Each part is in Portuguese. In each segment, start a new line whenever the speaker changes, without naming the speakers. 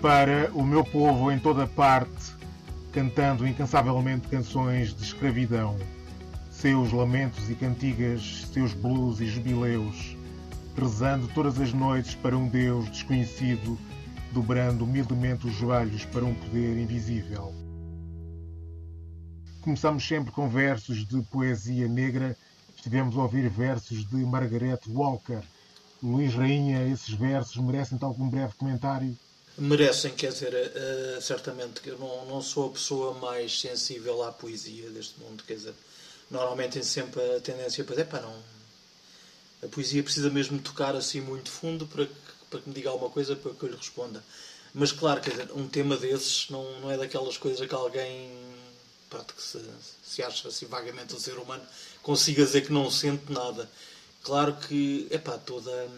para o meu povo em toda parte, cantando incansavelmente canções de escravidão, seus lamentos e cantigas, seus blues e jubileus, rezando todas as noites para um Deus desconhecido, dobrando humildemente os joelhos para um poder invisível. Começamos sempre com versos de poesia negra. Estivemos a ouvir versos de Margaret Walker. Luís Rainha, esses versos merecem algum breve comentário?
Merecem, quer dizer, uh, certamente que eu não, não sou a pessoa mais sensível à poesia deste mundo, quer dizer, normalmente tem sempre a tendência para dizer, pá, não, a poesia precisa mesmo tocar assim muito fundo para que, para que me diga alguma coisa para que eu lhe responda. Mas claro, quer dizer, um tema desses não, não é daquelas coisas que alguém pronto, que se, se acha assim vagamente um ser humano consiga dizer que não sente nada. Claro que, epá, toda,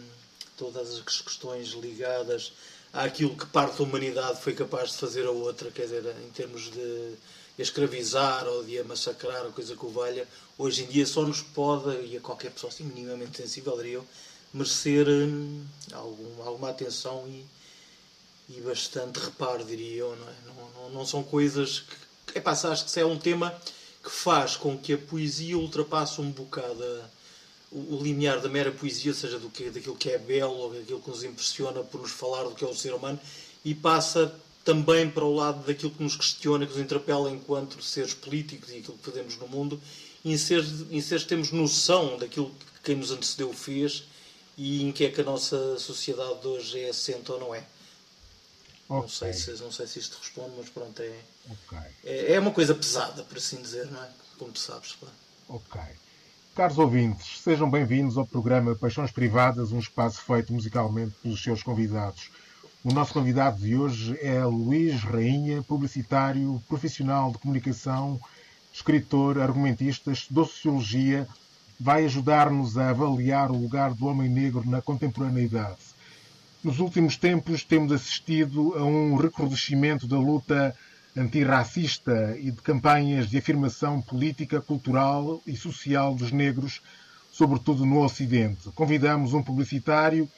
todas as questões ligadas àquilo que parte da humanidade foi capaz de fazer a outra, quer dizer, em termos de escravizar ou de a massacrar, ou coisa que o valha, hoje em dia só nos pode, e a qualquer pessoa assim minimamente sensível, diria eu, merecer hum, algum, alguma atenção e, e bastante reparo, diria eu, não é? Não, não, não são coisas que. É pá, acho que isso é um tema que faz com que a poesia ultrapasse um bocado a, o, o limiar da mera poesia, seja do que, daquilo que é belo ou daquilo que nos impressiona por nos falar do que é o ser humano, e passa também para o lado daquilo que nos questiona, que nos interpela enquanto seres políticos e aquilo que fazemos no mundo, e em seres, em seres temos noção daquilo que quem nos antecedeu fez e em que é que a nossa sociedade de hoje é assente ou não é. Okay. Não, sei se, não sei se isto responde, mas pronto, é, okay. é, é, uma coisa pesada, por assim dizer, não é? Como tu sabes, claro.
Ok. Caros ouvintes, sejam bem-vindos ao programa Paixões Privadas, um espaço feito musicalmente pelos seus convidados. O nosso convidado de hoje é Luís Rainha, publicitário, profissional de comunicação, escritor, argumentista, estudou sociologia, vai ajudar-nos a avaliar o lugar do homem negro na contemporaneidade. Nos últimos tempos temos assistido a um recrudescimento da luta antirracista e de campanhas de afirmação política, cultural e social dos negros, sobretudo no Ocidente. Convidamos um publicitário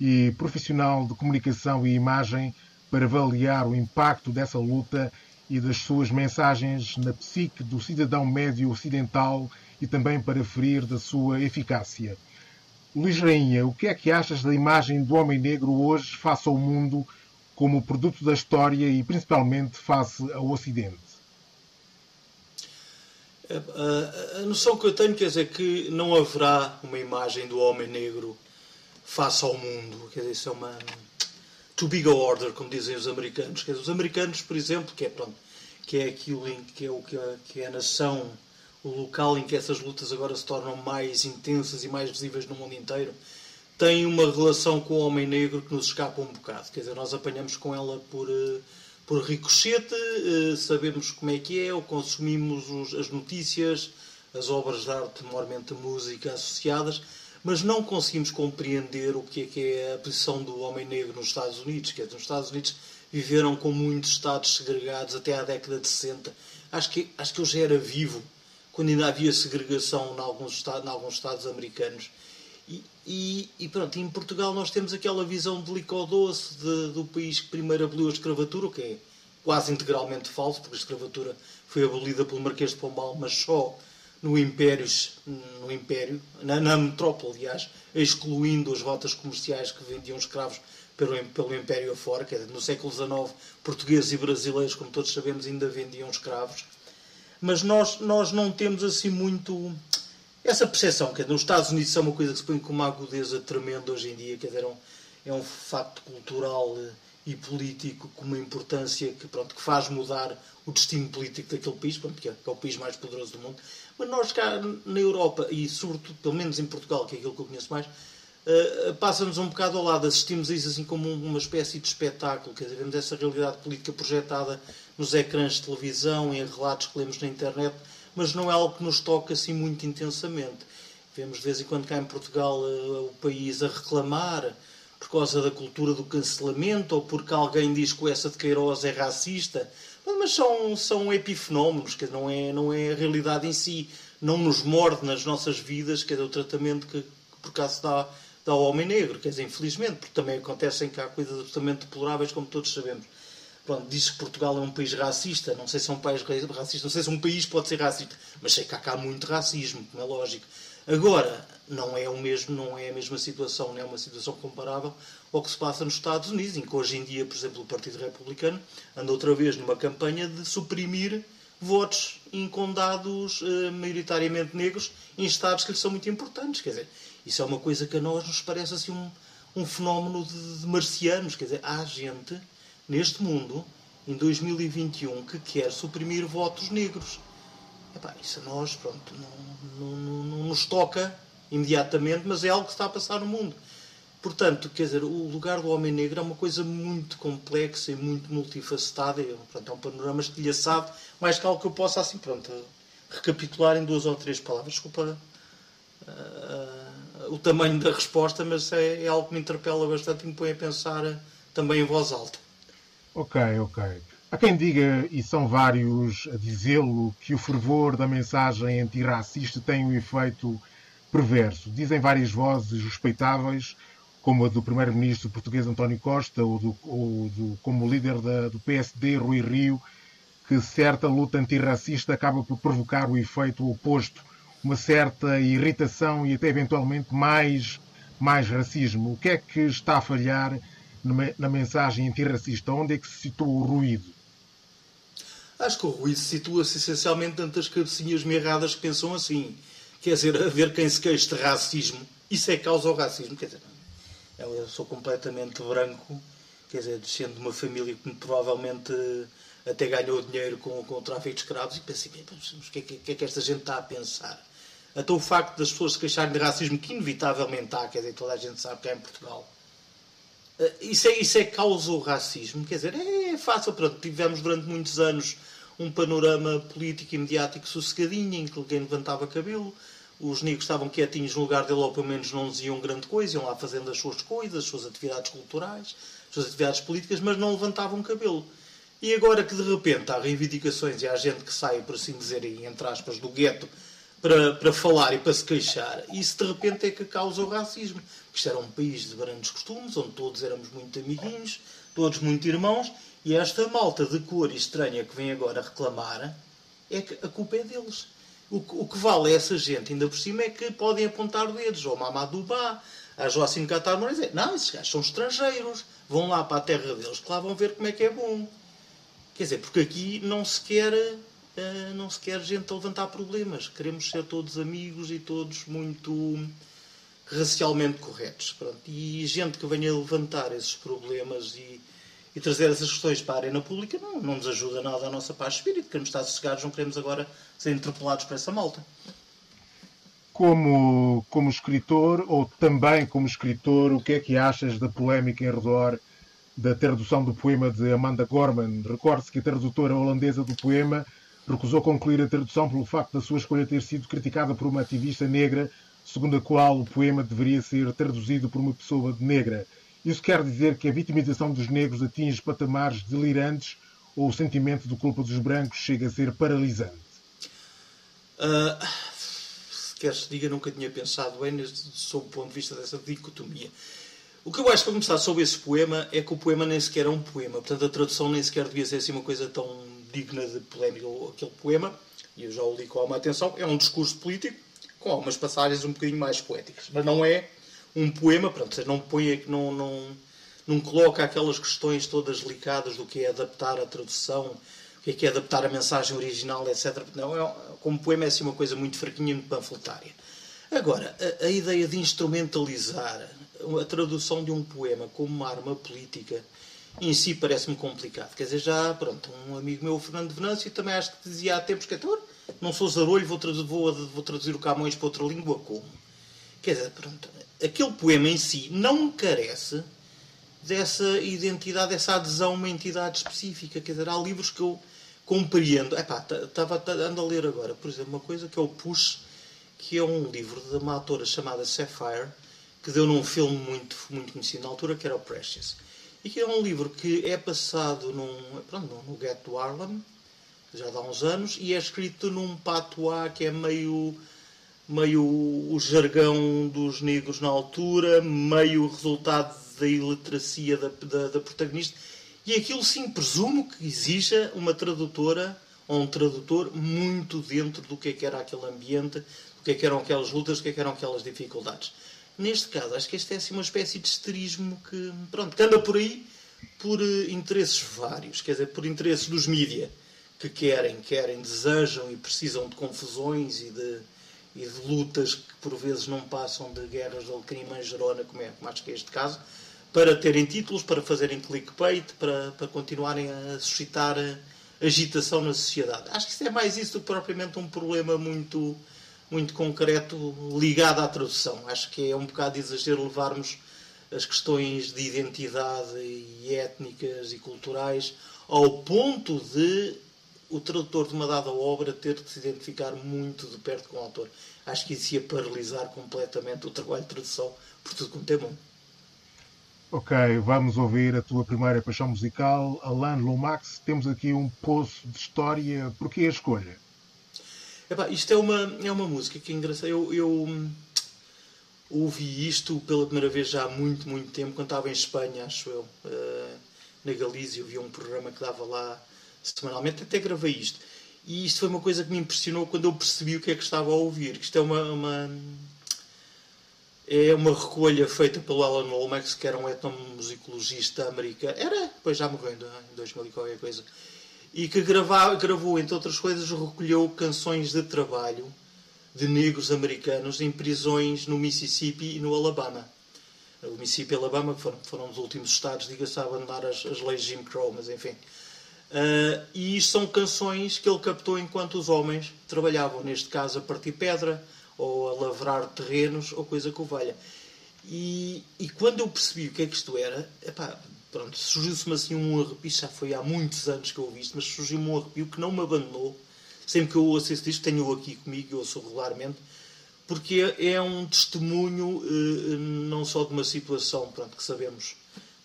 e profissional de comunicação e imagem para avaliar o impacto dessa luta e das suas mensagens na psique do cidadão médio ocidental e também para ferir da sua eficácia. Luís Rainha, o que é que achas da imagem do homem negro hoje face ao mundo como produto da história e principalmente face ao Ocidente?
A, noção que eu tenho quer dizer que não haverá uma imagem do homem negro face ao mundo. Quer dizer, isso é uma too big order, como dizem os americanos. Quer dizer, os americanos, por exemplo, que é, pronto, que é aquilo em que é o é, que é a nação, o local em que essas lutas agora se tornam mais intensas e mais visíveis no mundo inteiro, tem uma relação com o homem negro que nos escapa um bocado. Quer dizer, nós apanhamos com ela por, eh, por ricochete, eh, sabemos como é que é, ou consumimos os, as notícias, as obras de arte, a música associadas, mas não conseguimos compreender o que é, que é a posição do homem negro nos Estados Unidos. Quer dizer, nos Estados Unidos viveram com muitos estados segregados até à década de 60. Acho que, acho que eu já era vivo quando ainda havia segregação em alguns em alguns estados americanos. E, e, pronto, em Portugal nós temos aquela visão de licor doce de, do país que primeiro aboliu a escravatura, o que é quase integralmente falso, porque a escravatura foi abolida pelo Marquês de Pombal, mas só no Império, no Império na, na metrópole, aliás, excluindo as rotas comerciais que vendiam escravos pelo, pelo Império afora, no século XIX, portugueses e brasileiros, como todos sabemos, ainda vendiam escravos. Mas nós, nós não temos assim muito essa percepção, que nos Estados Unidos é uma coisa que se põe com uma agudeza tremenda hoje em dia, quer dizer, é um, é um facto cultural eh, e político com uma importância que, pronto, que faz mudar o destino político daquele país, pronto, que é, que é o país mais poderoso do mundo. Mas nós cá na Europa, e sobretudo, pelo menos em Portugal, que é aquilo que eu conheço mais, uh, passa-nos um bocado ao lado, assistimos a isso assim como uma espécie de espetáculo, quer dizer, vemos essa realidade política projetada nos ecrãs de televisão, em relatos que lemos na internet, mas não é algo que nos toca assim muito intensamente. Vemos de vez em quando cá em Portugal uh, o país a reclamar por causa da cultura do cancelamento ou porque alguém diz que essa de Queiroz é racista mas são, são epifenómenos, que não é, não é a realidade em si. Não nos morde nas nossas vidas, que é o tratamento que, que por acaso dá dá ao homem negro, quer dizer, infelizmente, porque também acontecem cá coisas absolutamente deploráveis, como todos sabemos. Pronto, diz que Portugal é um país racista, não sei se é um país racista, não sei se um país pode ser racista, mas sei que há cá muito racismo, como é lógico. Agora, não é o mesmo, não é a mesma situação, não é uma situação comparável ao que se passa nos Estados Unidos, em que hoje em dia, por exemplo, o Partido Republicano anda outra vez numa campanha de suprimir votos em condados eh, maioritariamente negros em estados que lhes são muito importantes. Quer dizer, isso é uma coisa que a nós nos parece assim um, um fenómeno de, de marcianos. Quer dizer, há gente neste mundo, em 2021, que quer suprimir votos negros. Epá, isso a nós, pronto, não, não, não, não nos toca imediatamente, mas é algo que está a passar no mundo. Portanto, quer dizer, o lugar do homem negro é uma coisa muito complexa e muito multifacetada. E, pronto, é um panorama estilhaçado, mais que algo que eu possa, assim, pronto, recapitular em duas ou três palavras. Desculpa uh, uh, o tamanho da resposta, mas é, é, algo que me interpela bastante e me põe a pensar também em voz alta.
Ok, ok. Há quem diga, e são vários a dizê-lo, que o fervor da mensagem antirracista tem um efeito perverso. Dizem várias vozes respeitáveis como a do primeiro-ministro português António Costa ou, do, ou do, como líder da, do PSD Rui Rio, que certa luta antirracista acaba por provocar o efeito oposto, uma certa irritação e até eventualmente mais, mais racismo. O que é que está a falhar na mensagem antirracista? Onde é que se situa o ruído?
Acho que o ruído situa-se essencialmente dentro das cabecinhas mirradas que pensam assim. Quer dizer, a ver quem se queixa de racismo, isso é causa ao racismo. Quer dizer, eu sou completamente branco, quer dizer, descendo de uma família que provavelmente até ganhou dinheiro com, com o tráfico de escravos e pensei, o que, é que, que é que esta gente está a pensar? Até o facto das pessoas se queixarem de racismo, que inevitavelmente há, quer dizer, toda a gente sabe que é em Portugal, eh, isso é, isso é causa o racismo, quer dizer, é fácil, pronto, tivemos durante muitos anos um panorama político e mediático sossegadinho, em que ninguém levantava cabelo, os negros estavam quietinhos no lugar dele, ou pelo menos não diziam grande coisa, iam lá fazendo as suas coisas, as suas atividades culturais, as suas atividades políticas, mas não levantavam cabelo. E agora que de repente há reivindicações e há gente que sai, por assim dizer, entre aspas, do gueto para, para falar e para se queixar, isso de repente é que causa o racismo. Isto era um país de grandes costumes, onde todos éramos muito amiguinhos, todos muito irmãos, e esta malta de cor estranha que vem agora reclamar, é que a culpa é deles. O que, o que vale é essa gente, ainda por cima, é que podem apontar dedos ao Mamadou Ba, a Joacim Catar Moraes. É, não, esses gajos são estrangeiros, vão lá para a terra deles, que lá vão ver como é que é bom. Quer dizer, porque aqui não se quer, uh, não se quer gente a levantar problemas. Queremos ser todos amigos e todos muito racialmente corretos. Pronto. E gente que venha levantar esses problemas e e trazer essas questões para a arena pública não, não nos ajuda nada à nossa paz de espírito. Queremos estar sossegados, não queremos agora ser interpelados por essa malta.
Como, como escritor, ou também como escritor, o que é que achas da polémica em redor da tradução do poema de Amanda Gorman? Recorde-se que a tradutora holandesa do poema recusou concluir a tradução pelo facto da sua escolha ter sido criticada por uma ativista negra, segundo a qual o poema deveria ser traduzido por uma pessoa negra. Isso quer dizer que a vitimização dos negros atinge patamares delirantes ou o sentimento de culpa dos brancos chega a ser paralisante?
Uh, se diga, nunca tinha pensado bem sob o ponto de vista dessa dicotomia. O que eu acho para começar sobre esse poema é que o poema nem sequer é um poema, portanto a tradução nem sequer devia ser assim uma coisa tão digna de polémica. Aquele poema, e eu já o li com alguma atenção, é um discurso político com algumas passagens um bocadinho mais poéticas, mas não é um poema, pronto, não põe, não, não, não coloca aquelas questões todas delicadas do que é adaptar a tradução, o que é, que é adaptar a mensagem original, etc. Não, é, como poema é assim uma coisa muito fraquinha, muito panfletária. Agora, a, a, ideia de instrumentalizar a tradução de um poema como uma arma política em si parece-me complicado. Quer dizer, já, pronto, um amigo meu, Fernando Venâncio, também acho que dizia há tempos que, não sou zarolho, vou, traduzir, vou, vou traduzir o Camões para outra língua, como? Quer dizer, pronto, aquele poema em si não carece dessa identidade, dessa adesão a uma entidade específica. Quer dizer, há livros que eu compreendo. Epá, estava ando a ler agora, por exemplo, uma coisa que é o Push, que é um livro de uma autora chamada Sapphire, que deu num filme muito, muito conhecido na altura, que era o Precious. E que é um livro que é passado num, pronto, no gueto do Harlem, já há uns anos, e é escrito num patois que é meio meio o jargão dos negros na altura, meio o resultado da iliteracia da, da, da protagonista. E aquilo sim, presumo que exija uma tradutora ou um tradutor muito dentro do que, é que era aquele ambiente, do que, é que eram aquelas lutas, do que, é que eram aquelas dificuldades. Neste caso, acho que esta é assim, uma espécie de esterismo que, pronto, que anda por aí por uh, interesses vários, quer dizer, por interesses dos mídia que querem, querem, desejam e precisam de confusões e de, e de lutas que por vezes não passam de guerras de alecrim gerona, como é, acho que é este caso, para terem títulos, para fazerem clickbait, para, para continuarem a suscitar eh, agitação na sociedade. Acho que isso é mais isso do que propriamente um problema muito, muito concreto ligado à tradução. Acho que é um bocado de exagero levarmos as questões de identidade e étnicas e culturais ao ponto de o tradutor de uma dada obra ter de se identificar muito de perto com o autor. Acho que isso ia paralisar completamente o trabalho de tradução por tudo quanto é mundo.
Ok, vamos ouvir a tua primeira paixão musical, Alain Lomax. Temos aqui um poço de história. Porquê a escolha?
Epá, isto é uma, é uma música que é engraçada. Eu, eu ouvi isto pela primeira vez já há muito, muito tempo, quando estava em Espanha, acho eu. Uh, na Galícia, eu vi um programa que dava lá semanalmente, até gravei isto. E isto foi uma coisa que me impressionou quando eu percebi o que é que estava a ouvir. Que isto é uma, uma é uma recolha feita pelo Alan Lomax, que era um etnomusicologista americano. Era, depois já morreu em 2000 e qualquer coisa. E que gravava, gravou, entre outras coisas, recolheu canções de trabalho de negros americanos em prisões no Mississippi e no Alabama. O Mississippi e Alabama foram, foram os últimos estados, diga-se, a abandonar as, as leis Jim Crow, mas enfim. Uh, e isto são canções que ele captou enquanto os homens trabalhavam, neste caso a partir pedra, ou a lavrar terrenos, ou coisa que o valha. E, e quando eu percebi o que é que isto era, epá, pronto, surgiu-se-me assim um arrepio, já foi há muitos anos que eu ouvi isto, mas surgiu-me um arrepio que não me abandonou. Sempre que eu ouço isto, tenho-o aqui comigo, eu ouço regularmente, porque é, é um testemunho eh, não só de uma situação, pronto, que sabemos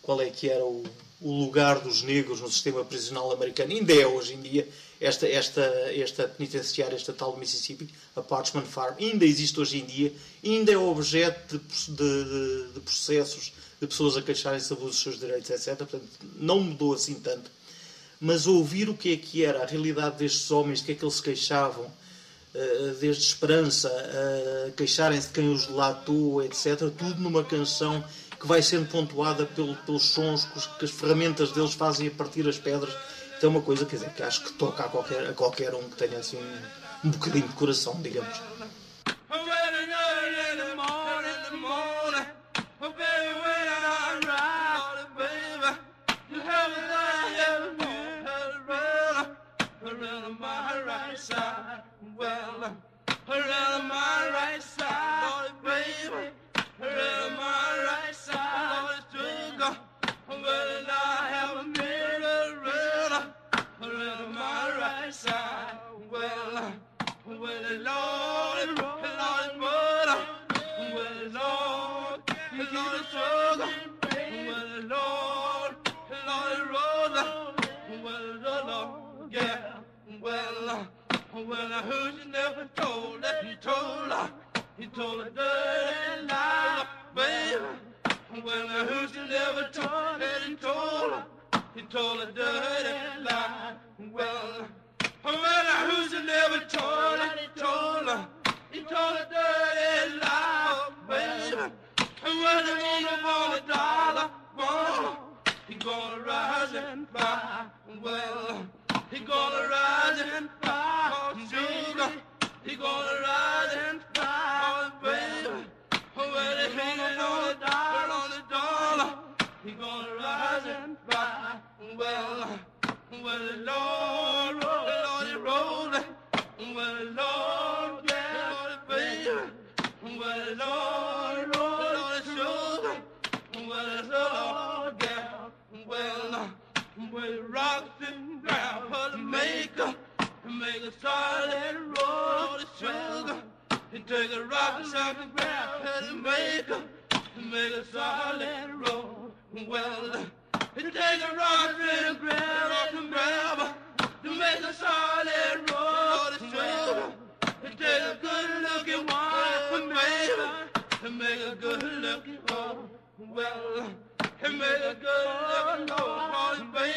qual é que era o, o lugar dos negros no sistema prisional americano, ainda é hoje em dia, esta, esta, esta penitenciária, esta tal de Mississippi, a Parchman Farm, ainda existe hoje em dia, ainda é objeto de, de, de processos de pessoas a queixarem-se de abusos dos seus direitos, etc. Portanto, não mudou assim tanto. Mas ouvir o que é que era a realidade destes homens, de que é que eles se queixavam, eh, desde esperança, a queixarem-se de quem os delatou, etc. Tudo numa canção que vai sendo pontuada pelo, pelos sons que as ferramentas deles fazem a partir das pedras é uma coisa quer dizer, que acho que toca a qualquer, a qualquer um que tenha assim um, um bocadinho de coração, digamos. around my right side, baby, around my right Lord, but I have a mirror on my right side. Well, well, Lord, Lord, Lord, well, Lord, Lord, struggle. Well, Lord, Lord, Rosa, well, Lord, yeah, well, well, you never told that he told he told a dirty lie, baby. Well, I heard you never told that he told her, he told a dirty lie, well. Well, who's never told her, he told her, he told a dirty lie, baby. And when he want for a dollar, well, he gonna rise and fly. Well, he gonna rise and fly, sugar. He gonna rise and fly, baby. When he hanging on he gonna rise and fly. Well, well, the Lord, the Lord, Lord, well, the Lord, yeah, Lord, baby, well, the Lord, the Lord, sugar, well, the Lord, yeah, well, well, rocks and ground for the maker, make a solid roll of sugar. You take a rock, rock and ground for the maker, make a solid roll. Well, it takes a rock and a grab, and grab to make a solid road to. It takes a good looking one.
To make a good looking home. Well, he made a good looking home, baby.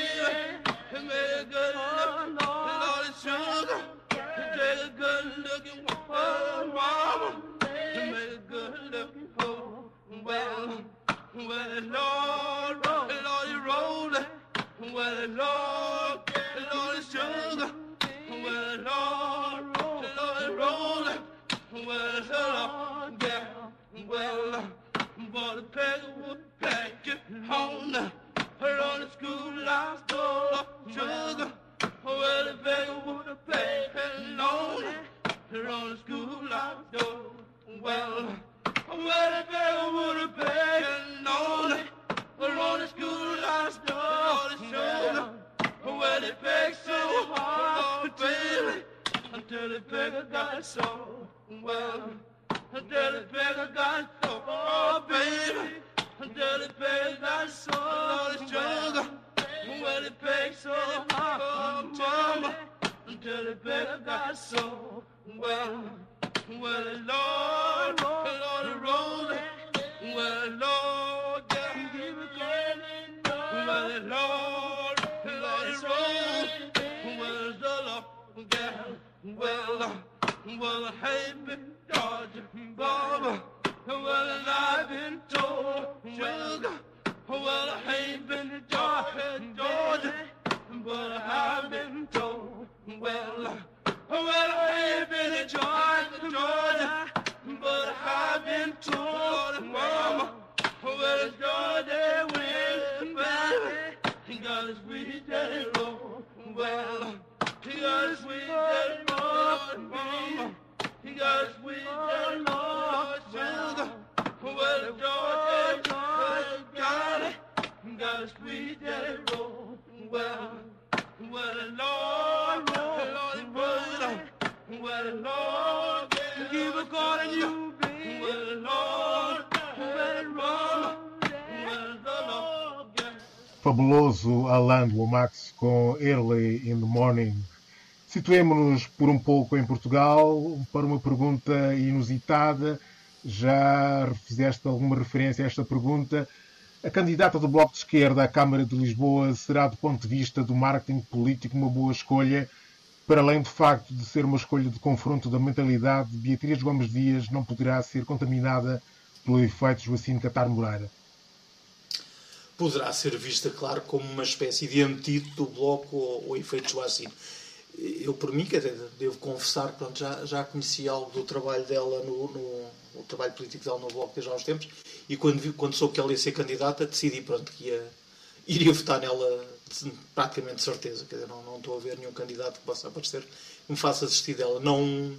He made a good looking Lord, it's sugar. He made a good looking home, mama. He made a good looking home. Well, well, Lord, Lord, he rolled it. Well, Lord, Lord, Well, is God that wins. Well, God eh, is with that Lord. Well, God is with that Lord. He got us with the Lord. Well, well, Lord, Lord, God, got us with the Lord. Well, well, Lord, Lord, Lord, well, Lord, give us God and you.
Fabuloso Alain Lomax com Early in the Morning. Situemos-nos por um pouco em Portugal para uma pergunta inusitada. Já fizeste alguma referência a esta pergunta? A candidata do Bloco de Esquerda à Câmara de Lisboa será, do ponto de vista do marketing político, uma boa escolha? Para além do facto de ser uma escolha de confronto da mentalidade, Beatriz Gomes Dias não poderá ser contaminada pelo efeito Joacim Catar Moreira.
Poderá ser vista, claro, como uma espécie de antídoto do Bloco ou, ou efeito Joacim. Eu, por mim, quer dizer, devo confessar, pronto, já, já conheci algo do trabalho dela, no, no, no trabalho político dela no Bloco desde há uns tempos, e quando, quando soube que ela ia ser candidata, decidi, pronto, que ia, iria votar nela praticamente de certeza. Quer dizer, não, não estou a ver nenhum candidato que possa aparecer que me faça desistir dela. Não,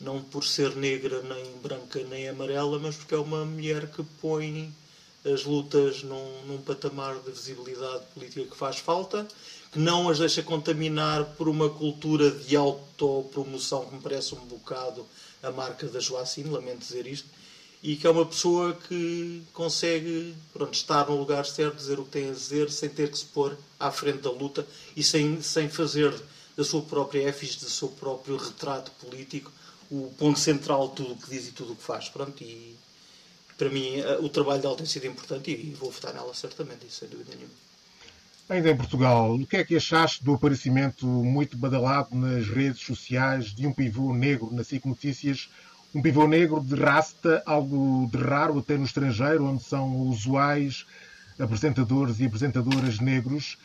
não por ser negra, nem branca, nem amarela, mas porque é uma mulher que põe as lutas num, num patamar de visibilidade política que faz falta, que não as deixa contaminar por uma cultura de autopromoção que me parece um bocado a marca da Joacim, lamento dizer isto, e que é uma pessoa que consegue pronto, estar no lugar certo, dizer o que tem a dizer, sem ter que se pôr à frente da luta e sem, sem fazer da sua própria efis, do seu próprio retrato político, o ponto central de tudo o que diz e tudo o que faz. Pronto, e para mim o trabalho dela tem sido importante e vou votar nela certamente, isso sem dúvida nenhuma.
Ainda em Portugal, o que é que achaste do aparecimento muito badalado nas redes sociais de um pivô negro na SIC Notícias? Um pivô negro de rasta, algo de raro até no estrangeiro, onde são usuais apresentadores e apresentadoras negros.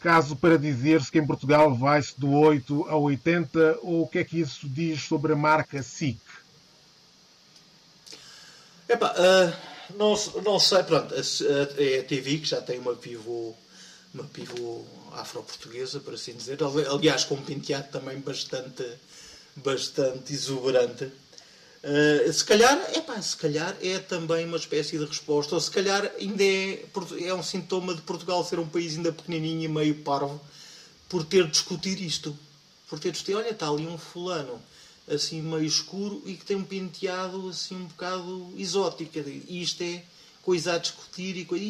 Caso para dizer-se que em Portugal vai-se do 8 ao 80, ou o que é que isso diz sobre a marca SIC?
Epá, uh, não, não sei, pronto, é a TV que já tem uma pivô, uma pivô afro-portuguesa, por assim dizer, aliás com um penteado também bastante, bastante exuberante. Uh, se calhar, epá, se calhar é também uma espécie de resposta, ou se calhar ainda é, é um sintoma de Portugal ser um país ainda pequenininho e meio parvo por ter de discutir isto. Por ter de discutir, olha, está ali um fulano assim meio escuro e que tem um penteado assim um bocado exótico. E isto é coisa a discutir e, coisa,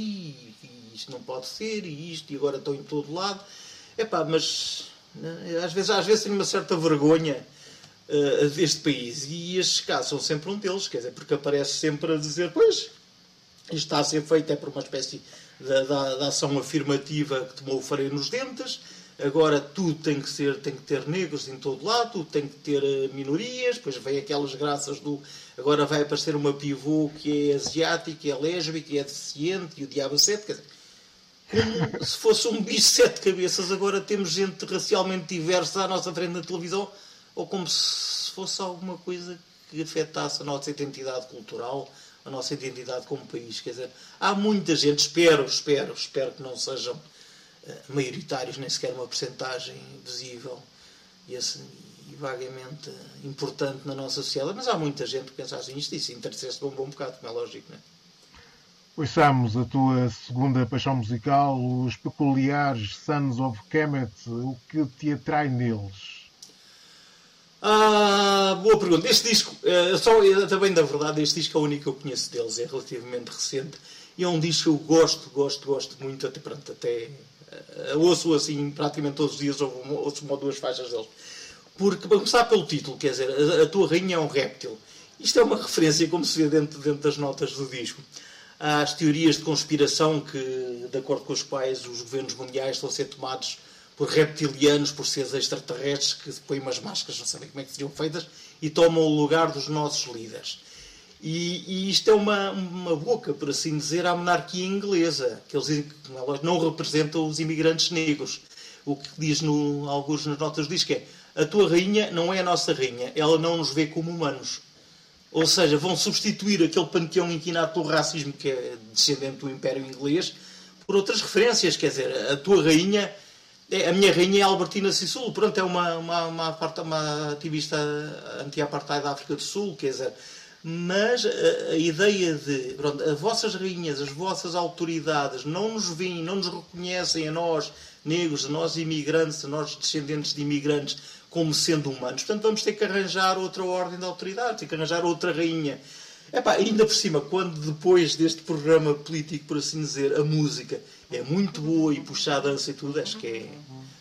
isto não pode ser, e isto, e agora estão em todo lado. Epá, mas né, às vezes, às vezes tenho uma certa vergonha
uh, deste país. E estes casos são sempre um deles, quer dizer, porque aparece sempre a dizer, pois, isto está a ser feito é por uma espécie de, de ação afirmativa que tomou o freio nos dentes, agora tudo tem que ser tem que ter negros em todo lado tudo tem que ter eh, minorias depois vem aquelas graças do agora vai aparecer uma pivô que é asiática é lésbica é deficiente e o diabo sete quer dizer, como se fosse um bicho de sete cabeças agora temos gente racialmente diversa à nossa frente na televisão ou como se fosse alguma coisa que afetasse a nossa identidade cultural a nossa identidade como país quer dizer há muita gente espero espero espero que não sejam eh, maioritários, nem sequer uma percentagem visível e, assim, e, vagamente importante na nossa sociedade. Mas há muita gente que pensa assim, isto, isso interessa-se um bom bocado, como é lógico, não é?
Ouçamos a tua segunda paixão musical, os peculiares Sons of Kemet, o que te atrai neles?
Ah, boa pergunta. Este disco, é, só, também da verdade, este disco é o único que eu conheço deles, é relativamente recente e é um disco que eu gosto, gosto, gosto muito, até, pronto, até ouço assim praticamente todos os dias, ouço uma ou duas faixas deles. Porque, para começar pelo título, quer dizer, a, a tua rainha é um réptil. Isto é uma referência, como se vê dentro, dentro das notas do disco, às teorias de conspiração que, de acordo com as quais os governos mundiais estão a ser tomados por reptilianos, por seres extraterrestres que põem umas máscaras, não sabem como é que seriam feitas, e tomam o lugar dos nossos líderes. E, e, isto é uma, uma boca, por assim dizer, à monarquia inglesa, que eles dizem que elas não representam os imigrantes negros. O que diz no, alguns nas notas diz que é a tua rainha não é a nossa rainha, ela não nos vê como humanos. Ou seja, vão substituir aquele panteão inquinado pelo racismo que é descendente do Império Inglês por outras referências. Quer dizer, a tua rainha, é, a minha rainha é Albertina Sissul, pronto, é uma, uma, uma, uma ativista anti-apartheid da África do Sul, quer dizer, mas a, a ideia de pronto, as vossas rainhas, as vossas autoridades não nos veem, não nos reconhecem a nós, negros, a nós imigrantes, a nós descendentes de imigrantes, como sendo humanos. Portanto, vamos ter que arranjar outra ordem de autoridade, ter que arranjar outra rainha. Epá, ainda por cima, quando depois deste programa político, por assim dizer, a música é muito boa e puxa a dança e tudo, acho que é,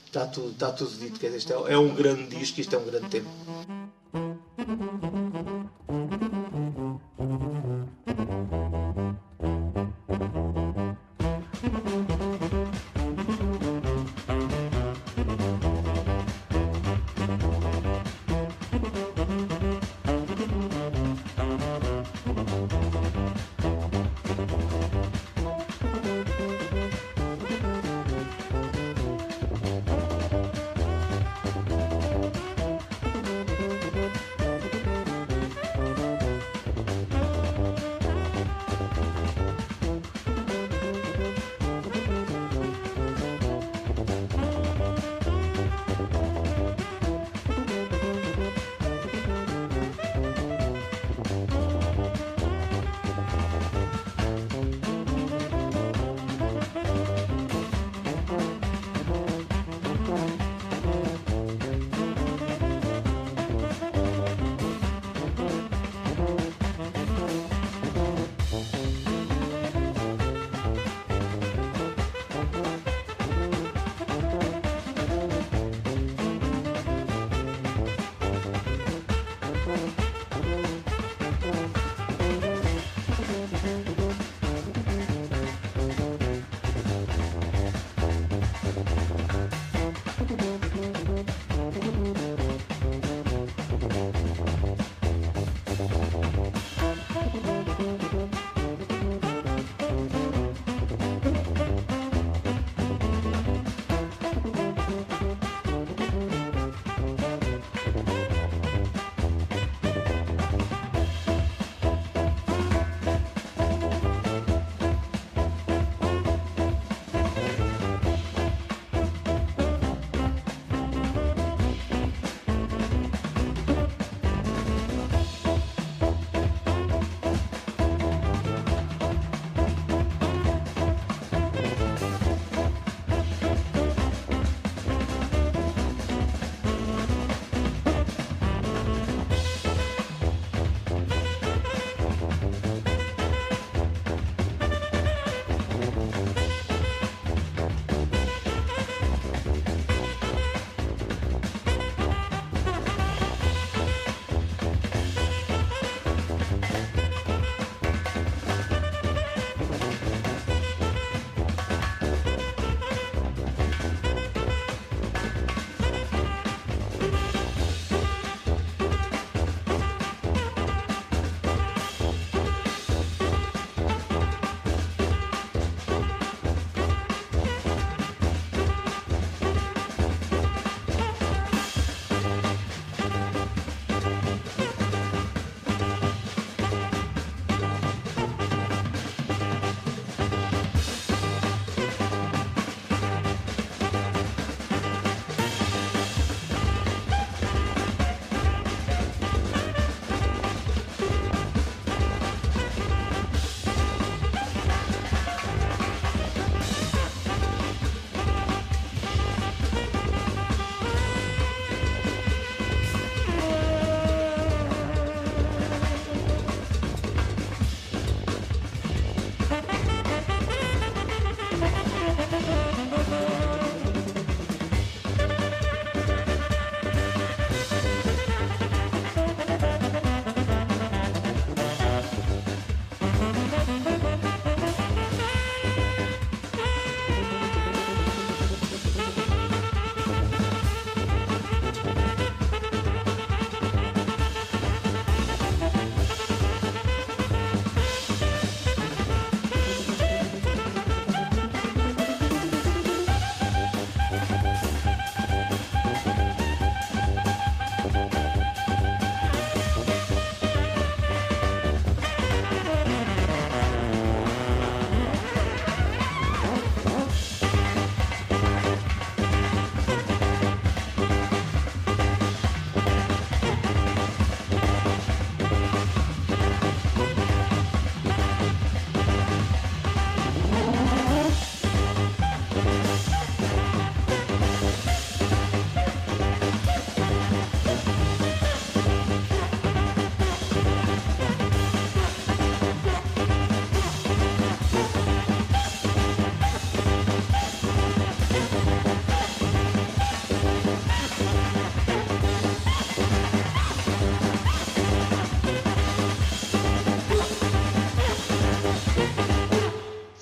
está, tudo, está tudo dito. Quer dizer, é, é um grande disco, isto é um grande tempo.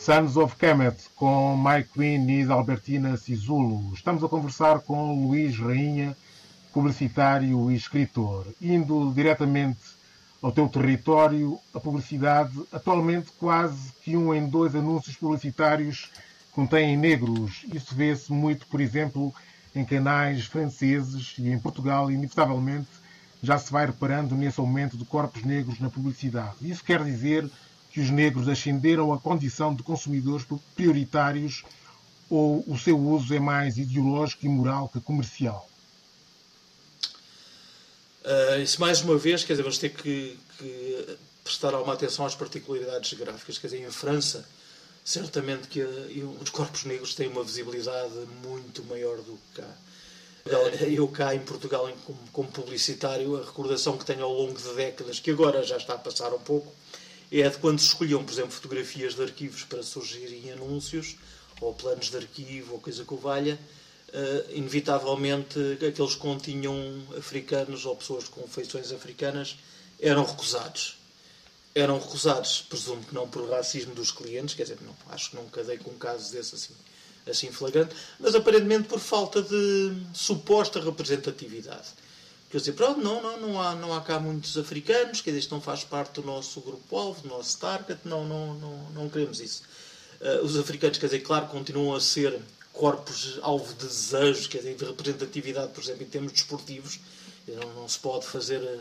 Sons of Kemet, com Mike Quinn e Albertina Sisulo. Estamos a conversar com Luís Rainha, publicitário e escritor. Indo diretamente ao teu território, a publicidade, atualmente quase que um em dois anúncios publicitários contêm negros. Isso vê-se muito, por exemplo, em canais franceses e em Portugal, inevitavelmente, já se vai reparando nesse aumento de corpos negros na publicidade. Isso quer dizer que os negros ascenderam à condição de consumidores prioritários ou o seu uso é mais ideológico e moral que comercial?
Uh, isso mais uma vez, quer dizer, vamos ter que, que prestar alguma atenção às particularidades geográficas. Quer dizer, em França, certamente que os corpos negros têm uma visibilidade muito maior do que cá. Eu cá em Portugal, como, como publicitário, a recordação que tenho ao longo de décadas, que agora já está a passar um pouco, é de quando se escolhiam, por exemplo, fotografias de arquivos para surgirem anúncios, ou planos de arquivo, ou coisa que o valha, uh, inevitavelmente aqueles que continham africanos ou pessoas com feições africanas eram recusados. Eram recusados, presumo que não por racismo dos clientes, quer dizer, não, acho que nunca dei com casos desse assim, assim flagrante, mas aparentemente por falta de suposta representatividade. Quer dizer, pronto, não, não, não, há, não há cá muitos africanos, quer dizer, isto não faz parte do nosso grupo-alvo, do nosso target, não, não, não, não queremos isso. Uh, os africanos, quer dizer, claro, continuam a ser corpos alvo de desejos, quer dizer, de representatividade, por exemplo, em termos desportivos. Não, não se pode fazer eh,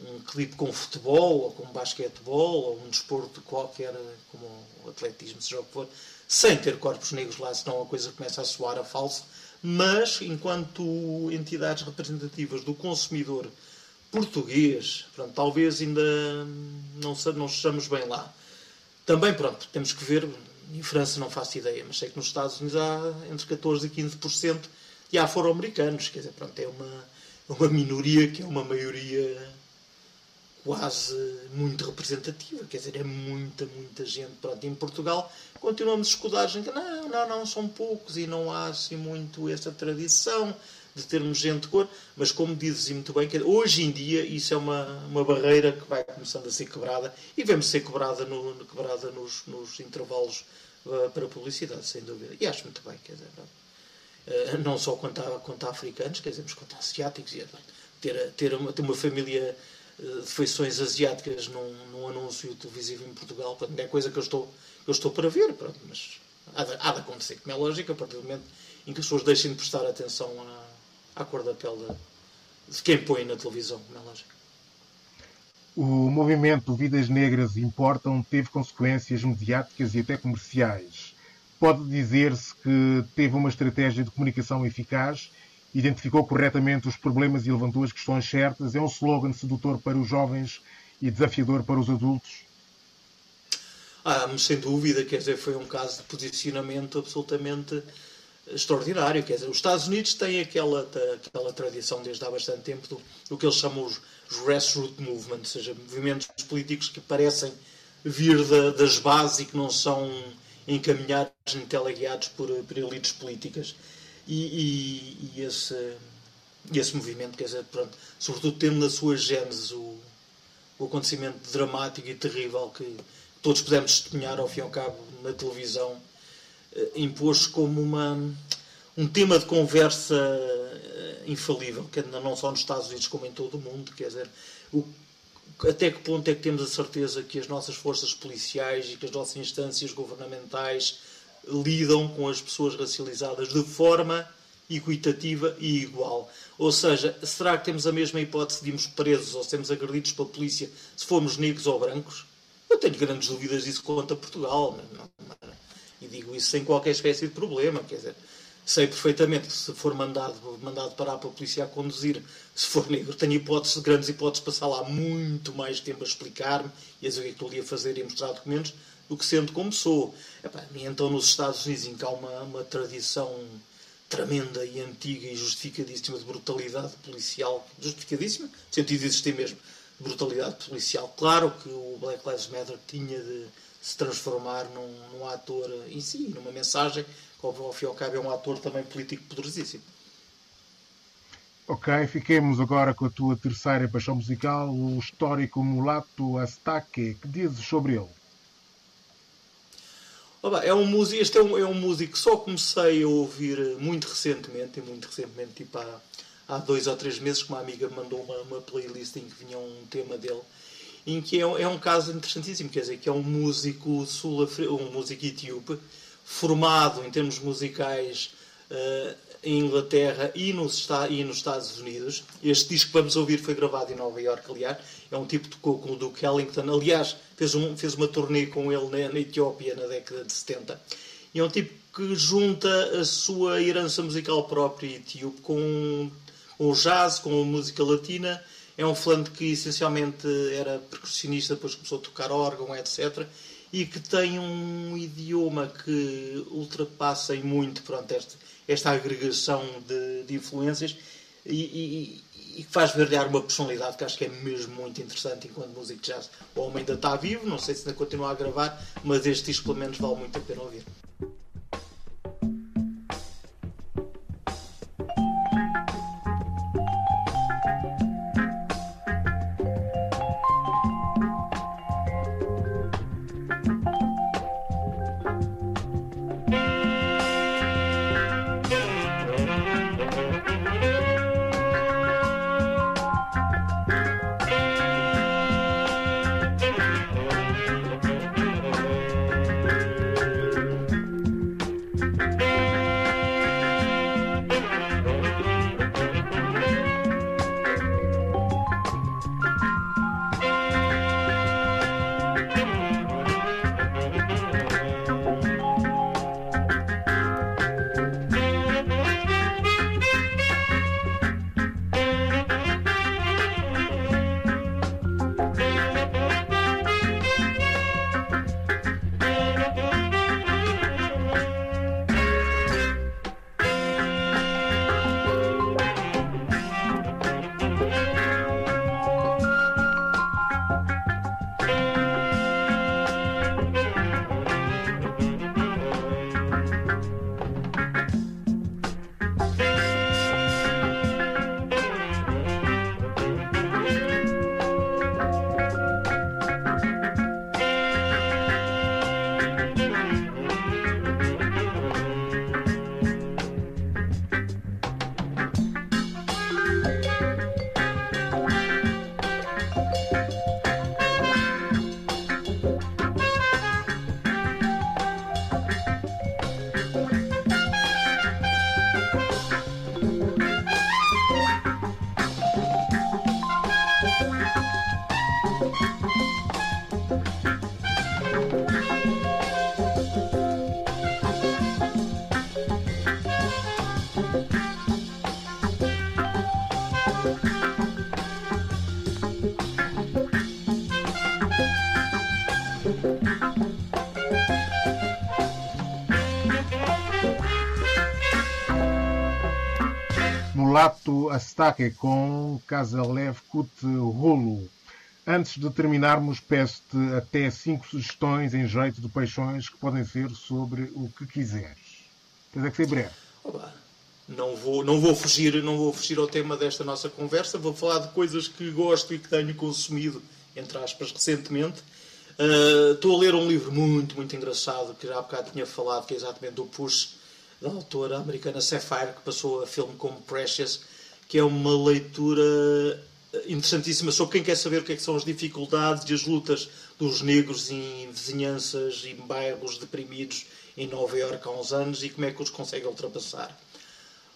um clipe com futebol, ou com basquetebol, ou um desporto qualquer, como o atletismo, seja o que for, sem ter corpos negros lá, senão a coisa começa a soar a falso mas enquanto entidades representativas do consumidor português, pronto, talvez ainda não, estejamos bem lá. Também, pronto, temos que ver, em França não faço ideia, mas sei que nos Estados Unidos há entre 14% e 15% de afro-americanos, quer dizer, pronto, é uma, uma minoria que é uma maioria quase muito representativa, quer dizer, é muita, muita gente. Pronto, em Portugal continuamos escudados em que não, não, não, são poucos e não há assim muito essa tradição de termos gente de cor, mas como dizes muito bem, que hoje em dia isso é uma, uma barreira que vai começando a ser quebrada e vemos ser quebrada, no, quebrada nos, nos intervalos uh, para publicidade, sem dúvida. E acho muito bem, quer dizer, uh, não só quanto a, quanto a africanos, quer dizer, mas quanto a asiáticos, ter, ter, uma, ter uma família de feições asiáticas num, num, anúncio televisivo em Portugal. Portanto, é coisa que eu estou, eu estou para ver, pronto, mas há de, há de acontecer, como é lógico, a partir do momento em que as pessoas deixem de prestar atenção à, à cor da pele de, de quem põe na televisão, como é lógico.
O movimento Vidas Negras Importam teve consequências mediáticas e até comerciais. Pode dizer-se que teve uma estratégia de comunicação eficaz identificou corretamente os problemas e levantou as questões certas. É um slogan sedutor para os jovens e desafiador para os adultos?
Ah, sem dúvida, quer dizer, foi um caso de posicionamento absolutamente extraordinário. Quer dizer, os Estados Unidos têm aquela, aquela tradição desde há bastante tempo do, do que eles chamam os, grassroots movements, ou seja, movimentos políticos que parecem vir da, das bases e que não são encaminhados nem teleguiados por, por elites políticas e, e, e esse, esse movimento, quer dizer, pronto, sobretudo tendo na sua gênese o, o acontecimento dramático e terrível que todos pudemos testemunhar ao fim e ao cabo na televisão, eh, impôs como uma, um tema de conversa eh, infalível, que não só nos Estados Unidos como em todo o mundo, quer dizer, o, até que ponto é que temos a certeza que as nossas forças policiais e que as nossas instâncias governamentais lidam com as pessoas racializadas de forma equitativa e igual. Ou seja, será que temos a mesma hipótese de irmos presos ou sermos agredidos pela polícia se formos negros ou brancos? Eu tenho grandes dúvidas disso quanto a Portugal. E digo isso sem qualquer espécie de problema. Quer dizer, sei perfeitamente que se for mandado, mandado parar pela polícia a conduzir, se for negro, tenho hipóteses, grandes hipóteses de passar lá muito mais tempo a explicar-me e a dizer o que é estou ali a fazer e a mostrar documentos do que sendo como sou. Epá, então nos Estados Unidos, em que há uma, uma tradição tremenda e antiga e justificadíssima de brutalidade policial, justificadíssima, no sentido de existir mesmo, brutalidade policial. Claro que o Black Lives Matter tinha de se transformar num, num ator em si, numa mensagem, que ao fim e ao cabo é um ator também político poderosíssimo.
Ok, fiquemos agora com a tua terceira paixão musical, o histórico mulato Astaque. Que dizes sobre ele?
Oba, é um músico, este é um, é um músico que só comecei a ouvir muito recentemente, e muito recentemente, tipo há, há dois ou três meses, que uma amiga me mandou uma, uma playlist em que vinha um tema dele, em que é, é um caso interessantíssimo, quer dizer, que é um músico sul um músico etíope, formado em termos musicais uh, em Inglaterra e nos, e nos Estados Unidos. Este disco que vamos ouvir foi gravado em Nova Iorque, aliás. É um tipo que tocou com o Duke Ellington. Aliás, fez, um, fez uma turnê com ele na, na Etiópia na década de 70. E é um tipo que junta a sua herança musical própria etíope com, o jazz, com a música latina. É um falante que essencialmente era percussionista, depois começou a tocar órgão, etc e que tem um idioma que ultrapassa muito pronto, este, esta agregação de, de influências e, e, que faz verdear uma personalidade que acho que é mesmo muito interessante enquanto músico de jazz. O homem ainda está vivo, não sei se ainda continua a gravar, mas este disco pelo menos vale muito a pena ouvir.
Astaque com Casalev Kut Rolo. Antes de terminarmos, peço-te até cinco sugestões em jeito de paixões que podem ser sobre o que quiseres. Tens é que ser breve.
Oba, não vou, não, vou fugir, não vou fugir ao tema desta nossa conversa. Vou falar de coisas que gosto e que tenho consumido, entre aspas, recentemente. Uh, estou a ler um livro muito, muito engraçado que já há bocado tinha falado, que é exatamente do Push da autora americana Sapphire, que passou a filme como Precious, que é uma leitura interessantíssima sobre quem quer saber o que, é que são as dificuldades e as lutas dos negros em vizinhanças e bairros deprimidos em Nova Iorque há uns anos e como é que os consegue ultrapassar.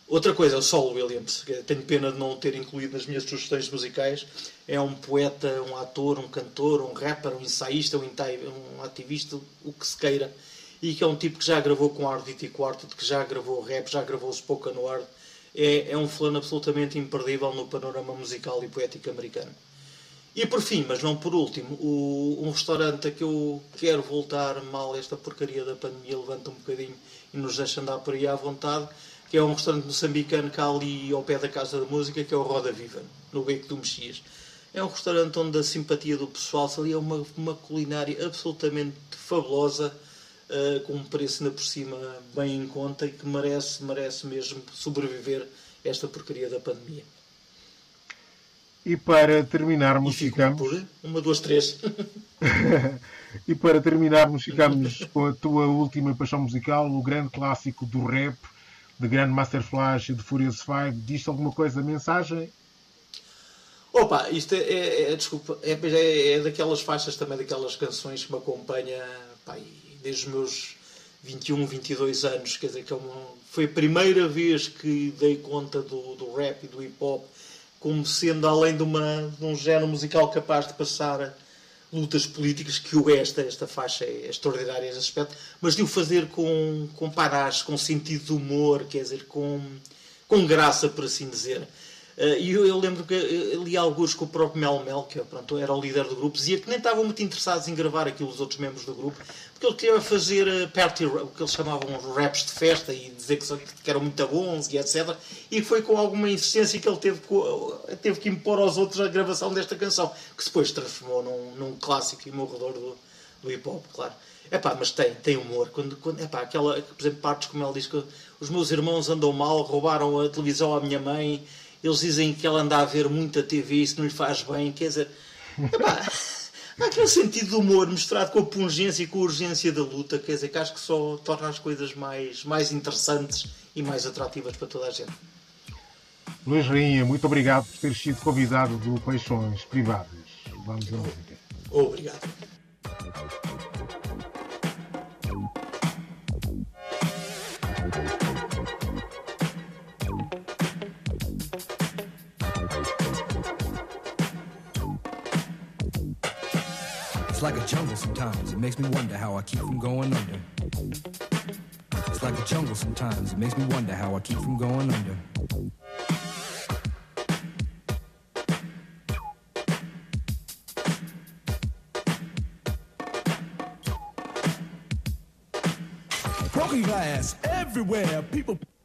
Outra coisa o Saul Williams, tenho pena de não ter incluído nas minhas sugestões musicais. É um poeta, um ator, um cantor, um rapper, um ensaísta, um ativista, o que se queira e que é um tipo que já gravou com Ardit e Quartet, que já gravou rap, já gravou spoken word. É, é um fulano absolutamente imperdível no panorama musical e poético americano. E por fim, mas não por último, o, um restaurante a que eu quero voltar mal esta porcaria da pandemia levanta um bocadinho e nos deixa andar por aí à vontade, que é um restaurante moçambicano que ali ao pé da Casa da Música, que é o Roda Viva, no Beco do Mexias. É um restaurante onde a simpatia do pessoal ali é uma, uma culinária absolutamente fabulosa, uh, com um preço ainda por cima bem em conta e que merece, merece mesmo sobreviver esta porcaria da pandemia.
E para terminarmos,
e ficamos. Por uma, duas, três.
e para terminarmos, ficamos com a tua última paixão musical, o grande clássico do rap, de Grandmaster Flash e de Furious 5. Diz alguma coisa a mensagem?
Opa, isto é, é, é desculpa, é, é, é, daquelas faixas também, daquelas canções que me acompanha pá, desde os meus 21, 22 anos. Quer dizer, que é foi a primeira vez que dei conta do, do rap e do hip hop como sendo além de, uma, de um género musical capaz de passar lutas políticas, que o esta, esta faixa é extraordinária nesse aspecto, mas de o fazer com, com paragem, com sentido de humor, quer dizer, com, com graça, por assim dizer. Eh, e eu, eu, lembro que li alguns com o próprio Mel Mel, que pronto, era o líder do grupo, dizia que nem estavam muito interessados em gravar aquilo os outros membros do grupo, porque ele queria fazer eh, party, o que eles chamavam raps de festa e dizer que, que eram muito bons e etc. E foi com alguma insistência que ele teve, teve que impor aos outros a gravação desta canção, que depois transformou num, num clássico e morredor do, do hip hop, claro. Epá, mas tem, tem humor. Quando, quando, epá, aquela, por exemplo, partes como ele diz que os meus irmãos andam mal, roubaram a televisão à minha mãe eles dizem que ela anda a ver muita TV e isso não lhe faz bem. Quer dizer, epá, há aquele sentido de humor misturado com a pungência e com a urgência da luta, quer dizer, que acho que só torna as coisas mais, mais interessantes e mais atrativas para toda a gente.
Luís Rainha, muito obrigado por ter sido convidado do Peixões Privados. Vamos à música.
Obrigado.
It's like a jungle sometimes. It makes me wonder how I keep from going under. It's like a jungle sometimes. It makes me wonder how I keep from going under. Broken glass everywhere. People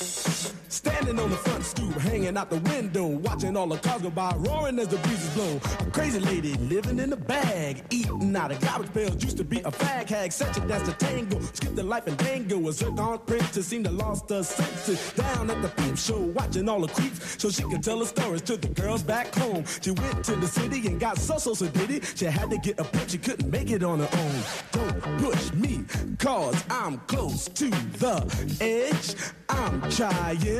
Thank you. Standing on the front stoop, hanging out the window, watching all the cars go by, roaring as the breezes blow. A crazy lady living in a bag, eating out of garbage pails. Used to be a fag hag, such a dance to tango. Skipped the life and dango. A zircon princess seemed to lost her senses. Down at the peep show, watching all the creeps, so she could tell her stories to the girls back home. She went to the city and got so so so did She had to get a pimp, she couldn't make it on her own. Don't push me, cause I'm close to the edge. I'm trying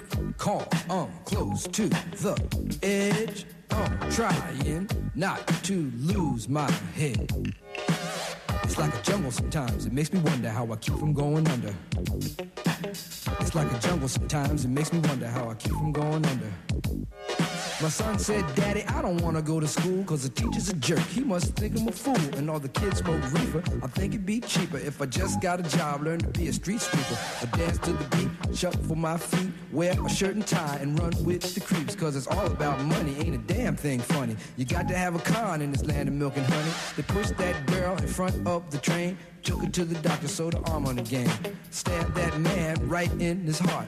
call, I'm close to the edge. I'm trying not to lose my head. It's like a jungle sometimes, it makes me wonder how I keep from going under. It's like a jungle sometimes, it makes me wonder how I keep from going under. My son said, Daddy, I don't wanna go to school cause the teacher's a jerk. He must think I'm a fool and all the kids smoke reefer. I think it'd be cheaper if I just got a job, learn to be a street sweeper. I dance to the beat, shuffle for my feet, wear a shirt and tie and run with the creeps cause it's all about money. Ain't a damn thing funny. You got to have a con in this land of milk and honey. They push that girl in front of the train, took her to the doctor, sewed her arm on again. Stabbed that man right in his heart.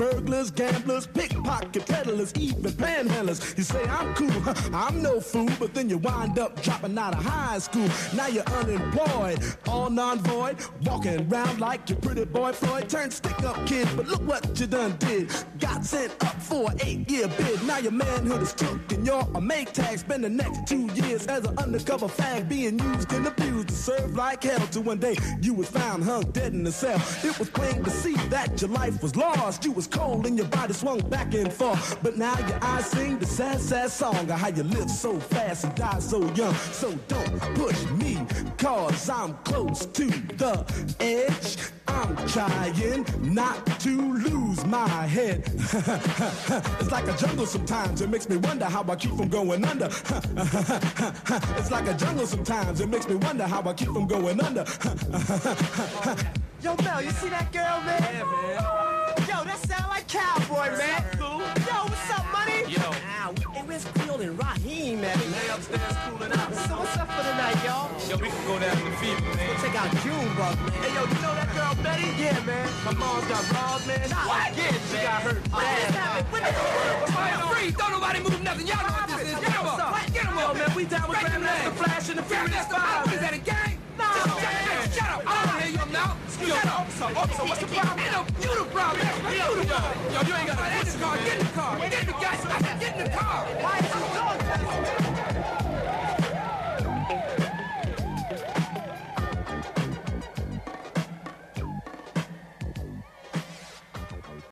burglars, gamblers, pickpocket peddlers, even panhandlers. You say I'm cool, I'm no fool, but then you wind up dropping out of high school. Now you're unemployed, all non-void, walking around like your pretty boy Floyd. Turned stick-up kid, but look what you done did. Got sent up for an eight-year bid. Now your manhood is took and you're a make tag. Spend the next two years as an undercover fag, being used and abused to serve like hell. Till one day you was found hung dead in the cell. It was plain to see that your life was lost. You was cold and your body swung back and forth. But now your eyes sing the sad, sad song of how you live so fast and die so young. So don't push me, cause I'm close to the edge. I'm trying not to lose my head. it's like a jungle sometimes. It makes me wonder how I keep from going under. it's like a jungle sometimes. It makes me wonder how I keep from going under.
Yo, Mel, you see that girl, man?
Yeah, man.
Yo, that sound like cowboy, man.
Cool.
Yo, what's up, money?
Yo.
Hey, where's Creole and Raheem, man?
Lay upstairs cooling out.
So what's up for the night, y'all?
Yo, we can go down to the fever, man.
Check out Junebug, man.
Hey, yo, you know that girl Betty?
Yeah, man.
My mom's got robbed, man.
What?
Yeah, she got hurt oh,
What
bad.
happened? What the
Fire free! Don't nobody move nothing. Y'all know what this is. Get
What's up?
Get him up.
Man, we down with
Grandmaster Flash and the Furious Five. What is that, a gang? Shut up. I don't hear you now. Yo, the problem? You the problem. You the problem. Yo, you ain't got to get in the car. Get in the car. Get in the said, get in the car.
Why is he doing